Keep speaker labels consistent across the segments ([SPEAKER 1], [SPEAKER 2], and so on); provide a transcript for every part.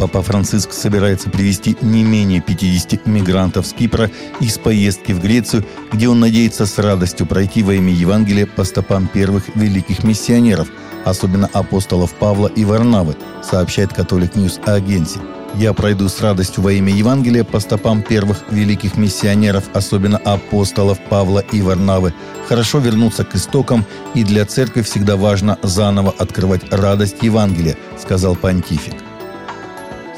[SPEAKER 1] Папа Франциск собирается привести не менее 50 мигрантов с Кипра из поездки в Грецию, где он надеется с радостью пройти во имя Евангелия по стопам первых великих миссионеров, особенно апостолов Павла и Варнавы, сообщает Catholic News Agency. Я пройду с радостью во имя Евангелия по стопам первых великих миссионеров, особенно апостолов Павла и Варнавы. Хорошо вернуться к истокам, и для церкви всегда важно заново открывать радость Евангелия, сказал понтифик.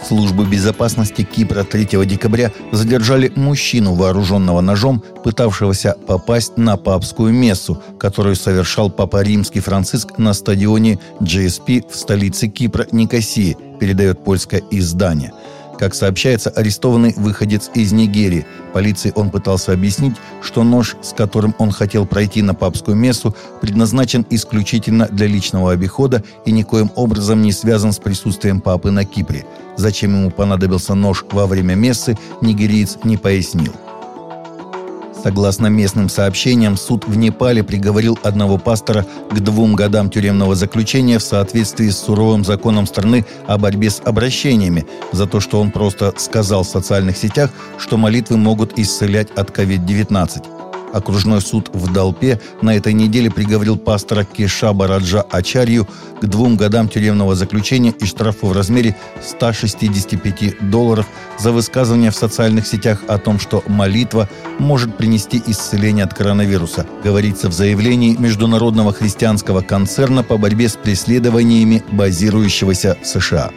[SPEAKER 1] Службы безопасности Кипра 3 декабря задержали мужчину, вооруженного ножом, пытавшегося попасть на папскую мессу, которую совершал Папа Римский Франциск на стадионе GSP в столице Кипра Никосии, передает польское издание – как сообщается, арестованный выходец из Нигерии. Полиции он пытался объяснить, что нож, с которым он хотел пройти на папскую мессу, предназначен исключительно для личного обихода и никоим образом не связан с присутствием папы на Кипре. Зачем ему понадобился нож во время мессы, нигериец не пояснил. Согласно местным сообщениям, суд в Непале приговорил одного пастора к двум годам тюремного заключения в соответствии с суровым законом страны о борьбе с обращениями за то, что он просто сказал в социальных сетях, что молитвы могут исцелять от COVID-19. Окружной суд в Долпе на этой неделе приговорил пастора Кешаба Раджа Ачарью к двум годам тюремного заключения и штрафу в размере 165 долларов за высказывание в социальных сетях о том, что молитва может принести исцеление от коронавируса, говорится в заявлении Международного христианского концерна по борьбе с преследованиями, базирующегося в США.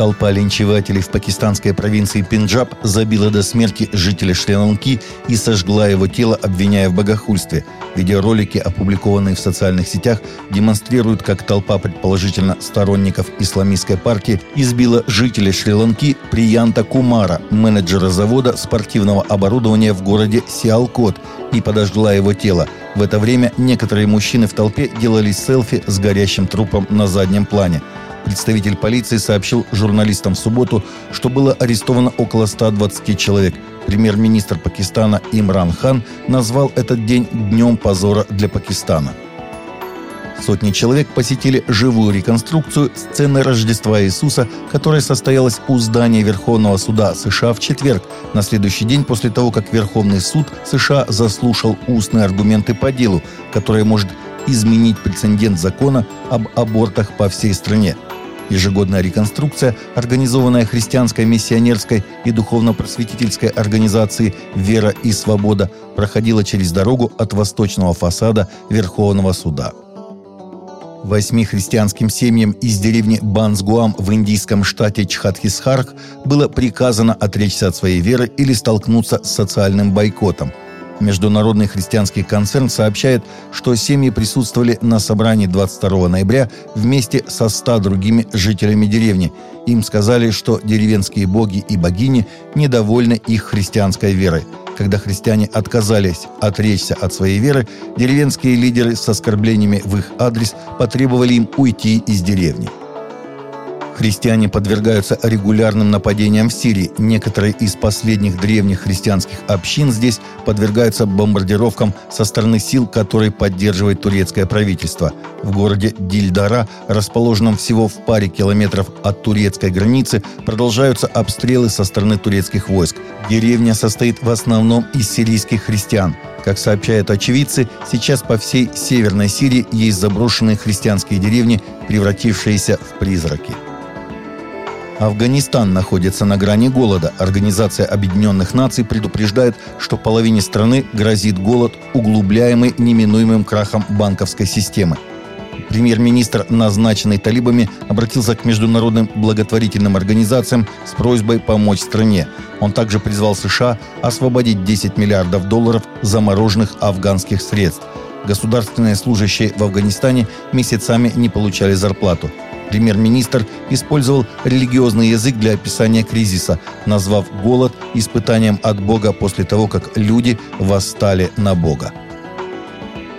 [SPEAKER 1] Толпа линчевателей в пакистанской провинции Пенджаб забила до смерти жителя Шри-Ланки и сожгла его тело, обвиняя в богохульстве. Видеоролики, опубликованные в социальных сетях, демонстрируют, как толпа предположительно сторонников исламистской партии избила жителя Шри-Ланки Приянта Кумара, менеджера завода спортивного оборудования в городе Сиалкот, и подожгла его тело. В это время некоторые мужчины в толпе делали селфи с горящим трупом на заднем плане. Представитель полиции сообщил журналистам в субботу, что было арестовано около 120 человек. Премьер-министр Пакистана Имран Хан назвал этот день днем позора для Пакистана. Сотни человек посетили живую реконструкцию сцены Рождества Иисуса, которая состоялась у здания Верховного суда США в четверг, на следующий день после того, как Верховный суд США заслушал устные аргументы по делу, которое может изменить прецедент закона об абортах по всей стране – Ежегодная реконструкция, организованная христианской миссионерской и духовно-просветительской организацией «Вера и свобода», проходила через дорогу от восточного фасада Верховного суда. Восьми христианским семьям из деревни Бансгуам в индийском штате Чхатхисхарх было приказано отречься от своей веры или столкнуться с социальным бойкотом – Международный христианский концерн сообщает, что семьи присутствовали на собрании 22 ноября вместе со 100 другими жителями деревни. Им сказали, что деревенские боги и богини недовольны их христианской верой. Когда христиане отказались отречься от своей веры, деревенские лидеры с оскорблениями в их адрес потребовали им уйти из деревни. Христиане подвергаются регулярным нападениям в Сирии. Некоторые из последних древних христианских общин здесь подвергаются бомбардировкам со стороны сил, которые поддерживает турецкое правительство. В городе Дильдара, расположенном всего в паре километров от турецкой границы, продолжаются обстрелы со стороны турецких войск. Деревня состоит в основном из сирийских христиан. Как сообщают очевидцы, сейчас по всей Северной Сирии есть заброшенные христианские деревни, превратившиеся в призраки. Афганистан находится на грани голода. Организация Объединенных Наций предупреждает, что половине страны грозит голод, углубляемый неминуемым крахом банковской системы. Премьер-министр, назначенный талибами, обратился к международным благотворительным организациям с просьбой помочь стране. Он также призвал США освободить 10 миллиардов долларов замороженных афганских средств. Государственные служащие в Афганистане месяцами не получали зарплату. Премьер-министр использовал религиозный язык для описания кризиса, назвав голод испытанием от Бога после того, как люди восстали на Бога.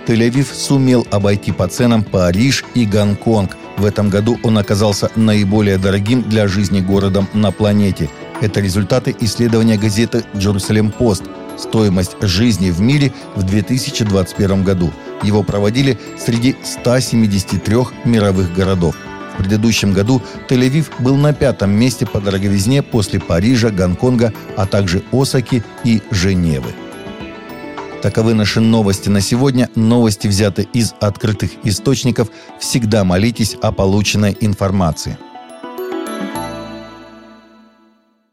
[SPEAKER 1] Тель-Авив сумел обойти по ценам Париж и Гонконг. В этом году он оказался наиболее дорогим для жизни городом на планете. Это результаты исследования газеты «Джерусалем Пост», стоимость жизни в мире в 2021 году. Его проводили среди 173 мировых городов – предыдущем году Тель-Авив был на пятом месте по дороговизне после Парижа, Гонконга, а также Осаки и Женевы. Таковы наши новости на сегодня. Новости взяты из открытых источников. Всегда молитесь о полученной информации.